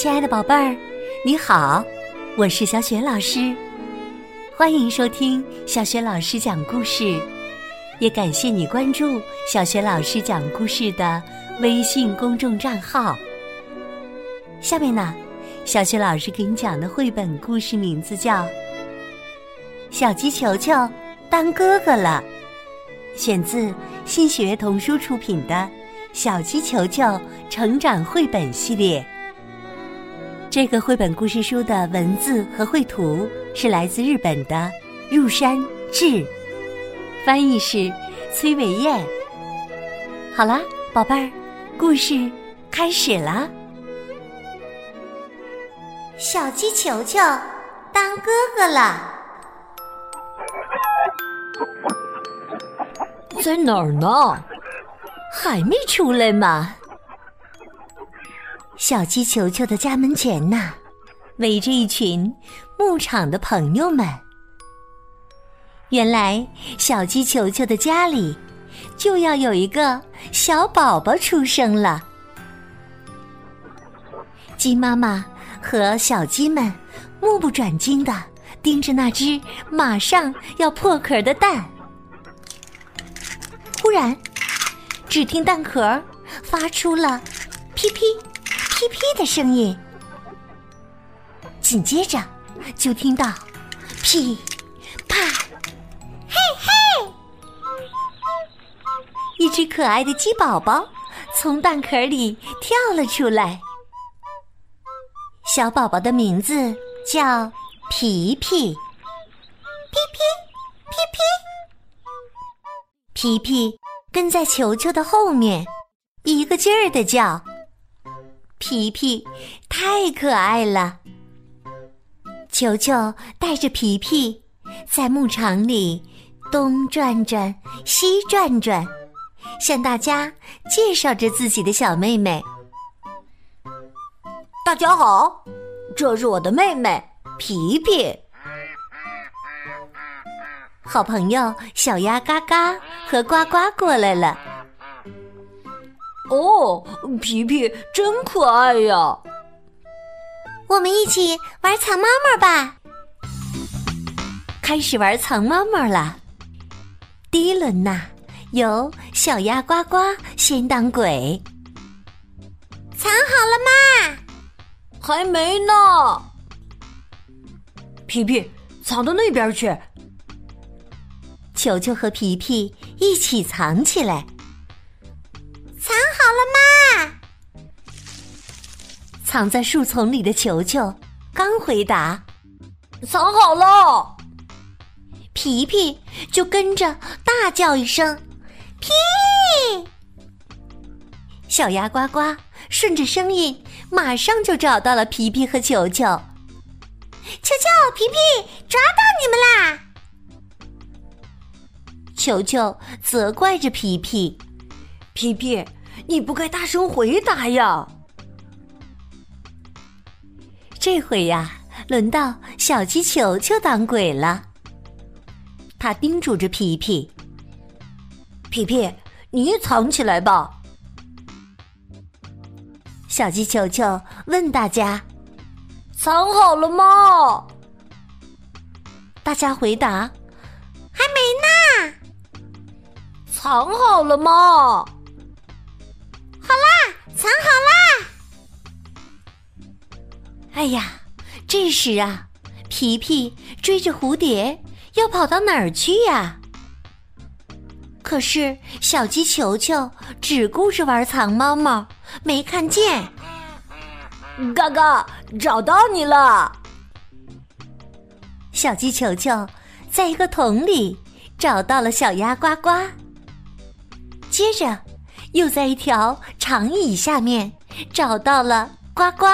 亲爱的宝贝儿，你好，我是小雪老师，欢迎收听小雪老师讲故事，也感谢你关注小雪老师讲故事的微信公众账号。下面呢，小雪老师给你讲的绘本故事名字叫《小鸡球球当哥哥了》，选自新学童书出品的《小鸡球球成长绘本系列》。这个绘本故事书的文字和绘图是来自日本的入山志，翻译是崔伟燕。好啦，宝贝儿，故事开始了。小鸡球球当哥哥了，在哪儿呢？还没出来吗？小鸡球球的家门前呐，围着一群牧场的朋友们。原来小鸡球球的家里就要有一个小宝宝出生了。鸡妈妈和小鸡们目不转睛的盯着那只马上要破壳的蛋。忽然，只听蛋壳发出了“噼噼”。噼噼的声音，紧接着就听到噼啪，嘿嘿，一只可爱的鸡宝宝从蛋壳里跳了出来。小宝宝的名字叫皮皮，皮皮，皮皮，皮皮跟在球球的后面，一个劲儿的叫。皮皮太可爱了，球球带着皮皮在牧场里东转转西转转，向大家介绍着自己的小妹妹。大家好，这是我的妹妹皮皮。好朋友小鸭嘎嘎和呱呱过来了。哦，皮皮真可爱呀！我们一起玩藏猫猫吧。开始玩藏猫猫了。第一轮呐，由小鸭呱呱先当鬼。藏好了吗？还没呢。皮皮，藏到那边去。球球和皮皮一起藏起来。藏在树丛里的球球刚回答：“藏好了。”皮皮就跟着大叫一声：“皮！”小鸭呱呱顺着声音，马上就找到了皮皮和球球。球球、皮皮，抓到你们啦！球球责怪着皮皮：“皮皮，你不该大声回答呀！”这回呀，轮到小鸡球球当鬼了。他叮嘱着皮皮：“皮皮，你藏起来吧。”小鸡球球问大家：“藏好了吗？”大家回答：“还没呢。”“藏好了吗？”“哎呀，这时啊，皮皮追着蝴蝶要跑到哪儿去呀？可是小鸡球球只顾着玩藏猫猫，没看见。嘎嘎，找到你了！小鸡球球在一个桶里找到了小鸭呱呱，接着又在一条长椅下面找到了呱呱。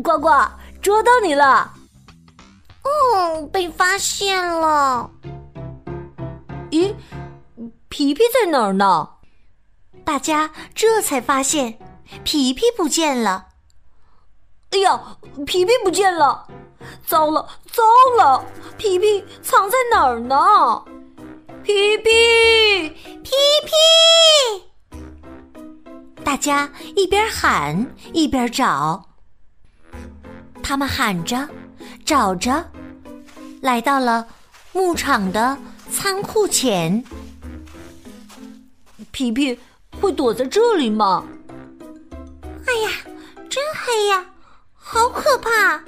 呱呱，捉到你了！哦，被发现了。咦，皮皮在哪儿呢？大家这才发现皮皮不见了。哎呀，皮皮不见了！糟了，糟了！皮皮藏在哪儿呢？皮皮，皮皮！大家一边喊一边找。他们喊着，找着，来到了牧场的仓库前。皮皮会躲在这里吗？哎呀，真黑呀，好可怕！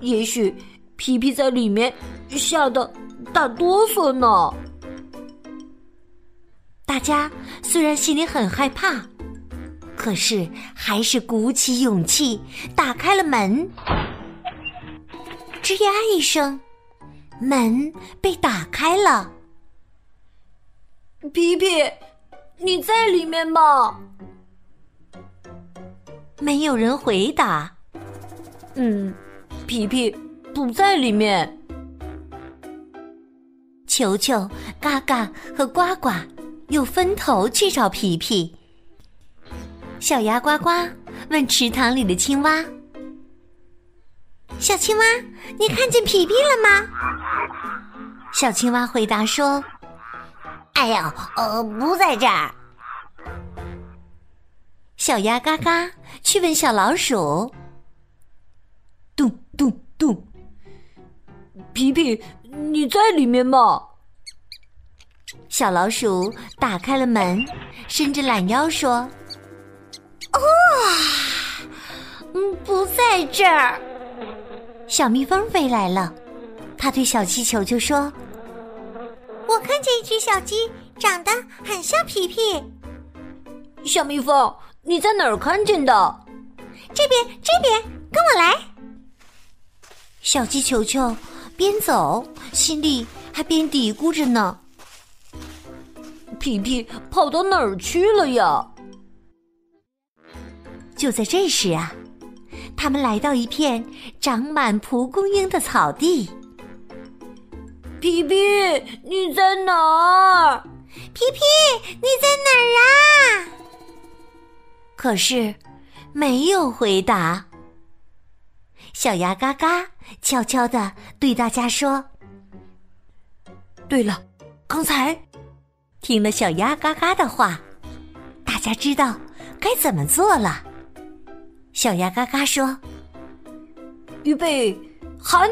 也许皮皮在里面吓得打哆嗦呢。大家虽然心里很害怕，可是还是鼓起勇气打开了门。吱呀一声，门被打开了。皮皮，你在里面吗？没有人回答。嗯，皮皮不在里面。球球、嘎嘎和呱呱又分头去找皮皮。小鸭呱呱问池塘里的青蛙：“小青蛙，你看见皮皮了吗？”小青蛙回答说。哎呀，呃，不在这儿。小鸭嘎嘎去问小老鼠：“咚咚咚，皮皮，你在里面吗？”小老鼠打开了门，伸着懒腰说：“嗯，不在这儿。”小蜜蜂飞来了，它对小气球就说。我看见一只小鸡，长得很像皮皮。小蜜蜂，你在哪儿看见的？这边，这边，跟我来。小鸡球球边走，心里还边嘀咕着呢：“皮皮跑到哪儿去了呀？”就在这时啊，他们来到一片长满蒲公英的草地。皮皮，你在哪儿？皮皮，你在哪儿啊？可是没有回答。小鸭嘎嘎悄悄的对大家说：“对了，刚才听了小鸭嘎嘎的话，大家知道该怎么做了。”小鸭嘎嘎说：“预备，喊！”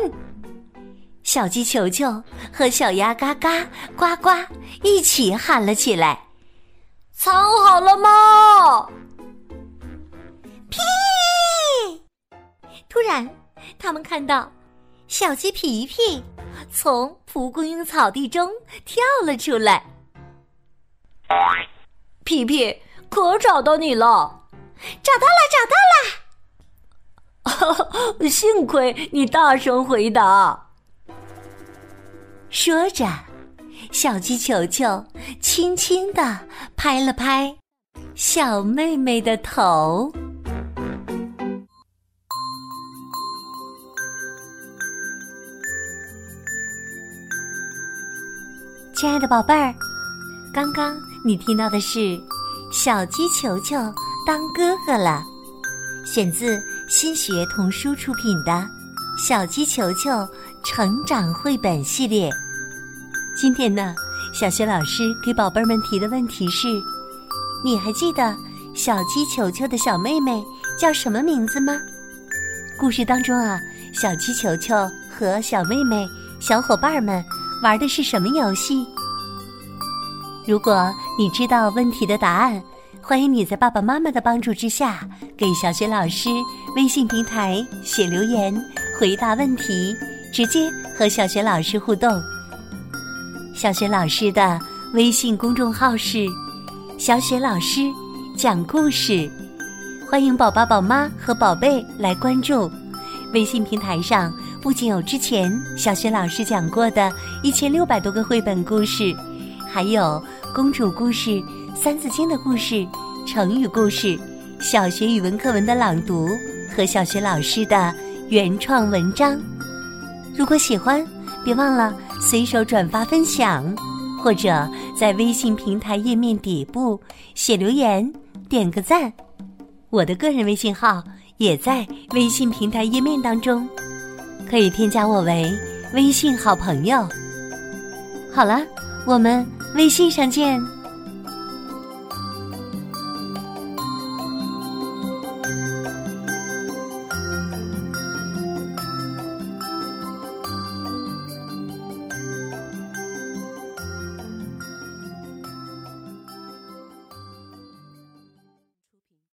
小鸡球球和小鸭嘎嘎、呱呱一起喊了起来：“藏好了吗？”皮！突然，他们看到小鸡皮皮从蒲公英草地中跳了出来。皮皮，可找到你了！找到了，找到了！幸亏你大声回答。说着，小鸡球球轻轻的拍了拍小妹妹的头。亲爱的宝贝儿，刚刚你听到的是《小鸡球球当哥哥了》，选自新学童书出品的《小鸡球球》。成长绘本系列，今天呢，小学老师给宝贝们提的问题是：你还记得小鸡球球的小妹妹叫什么名字吗？故事当中啊，小鸡球球和小妹妹、小伙伴们玩的是什么游戏？如果你知道问题的答案，欢迎你在爸爸妈妈的帮助之下，给小雪老师微信平台写留言回答问题。直接和小雪老师互动。小雪老师的微信公众号是“小雪老师讲故事”，欢迎宝宝、宝妈和宝贝来关注。微信平台上不仅有之前小雪老师讲过的一千六百多个绘本故事，还有公主故事、三字经的故事、成语故事、小学语文课文的朗读和小学老师的原创文章。如果喜欢，别忘了随手转发分享，或者在微信平台页面底部写留言，点个赞。我的个人微信号也在微信平台页面当中，可以添加我为微信好朋友。好了，我们微信上见。